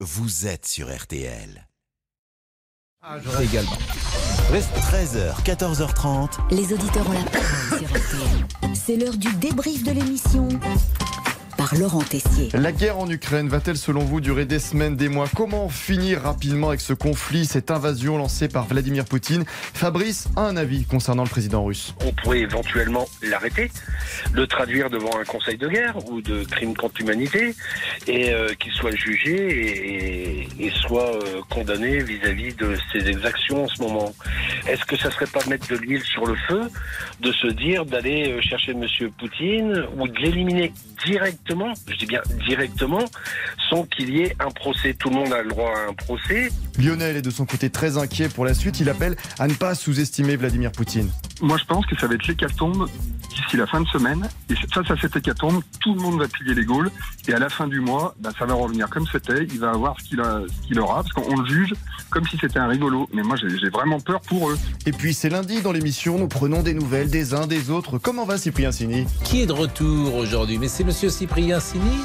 vous êtes sur RTL. également. 13h, 14h30. Les auditeurs ont la parole sur RTL. C'est l'heure du débrief de l'émission par Laurent Tessier. La guerre en Ukraine va-t-elle selon vous durer des semaines, des mois? Comment finir rapidement avec ce conflit, cette invasion lancée par Vladimir Poutine? Fabrice a un avis concernant le président russe. on pourrait éventuellement l'arrêter, le traduire devant un conseil de guerre ou de crime contre l'humanité, et euh, qu'il soit jugé et, et soit euh, condamné vis-à-vis de ses exactions en ce moment. Est-ce que ça serait pas mettre de l'huile sur le feu, de se dire d'aller euh, chercher Monsieur Poutine ou de l'éliminer directement, je dis bien directement, sans qu'il y ait un procès? Tout le monde a le droit à un procès. Lionel est de son côté très inquiet pour la suite. Il appelle à ne pas sous-estimer Vladimir Poutine. Moi, je pense que ça va être l'hécatombe d'ici la fin de semaine. Et face à cette hécatombe, tout le monde va plier les Gaules. Et à la fin du mois, bah, ça va revenir comme c'était. Il va avoir ce qu'il a- ce qu'il aura, parce qu'on le juge comme si c'était un rigolo. Mais moi, j'ai j'ai vraiment peur pour eux. Et puis c'est lundi dans l'émission, nous prenons des nouvelles des uns des autres. Comment va Cyprien Sini? Qui est de retour aujourd'hui? Mais c'est monsieur Cyprien Sini?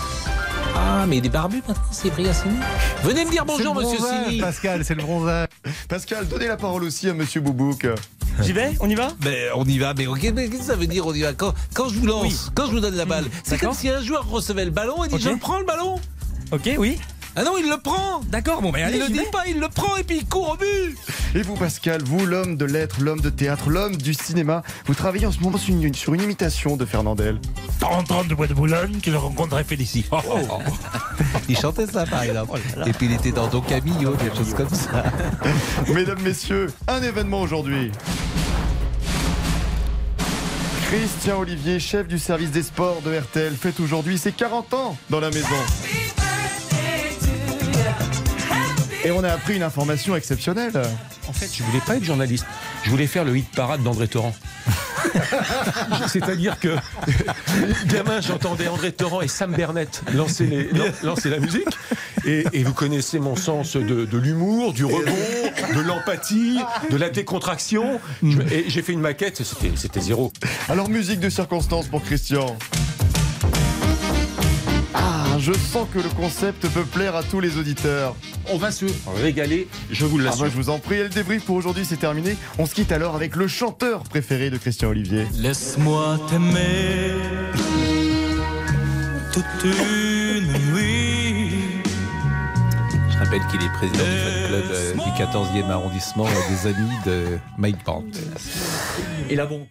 Ah, mais il est barbu maintenant, Cyprien Sini? Venez me dire bonjour, monsieur Sini Pascal, c'est le bronzage. Pascal, donnez la parole aussi à Monsieur Boubouk. J'y vais? On y va? Mais on y va, mais ok, mais qu'est-ce que ça veut dire on y va? Quand, quand je vous lance, quand je vous donne la balle, c'est comme si un joueur recevait le ballon et dit je prends le ballon. Ok, oui. Ah non, il le prend D'accord, bon, ben allez, Il le dit pas, il le prend et puis il court au but Et vous Pascal, vous l'homme de lettres, l'homme de théâtre, l'homme du cinéma, vous travaillez en ce moment sur une, sur une imitation de Fernandel. Par entrant de Bois de Boulogne que je rencontrerai Félicie. Il chantait ça par exemple. Et puis il était dans Don Camillo, des choses comme ça. Mesdames, messieurs, un événement aujourd'hui. Christian Olivier, chef du service des sports de RTL, fête aujourd'hui ses 40 ans dans la maison. Et on a appris une information exceptionnelle. En fait, je voulais pas être journaliste. Je voulais faire le hit parade d'André Torrent. C'est-à-dire que, gamin, j'entendais André Torrent et Sam Bernett lancer, les- lan- lancer la musique. Et, et vous connaissez mon sens de, de l'humour, du rebond, de l'empathie, de la décontraction. Je- et j'ai fait une maquette, c'était c'était zéro. Alors musique de circonstance pour Christian. Ah, je sens que le concept peut plaire à tous les auditeurs. On va se régaler, je vous Ah bah, l'assure. je vous en prie, et le débrief pour aujourd'hui c'est terminé. On se quitte alors avec le chanteur préféré de Christian Olivier. Laisse-moi t'aimer toute une nuit. Je rappelle qu'il est président du fan club euh, du 14e arrondissement euh, des amis de Mike Brandt. Et là, bon.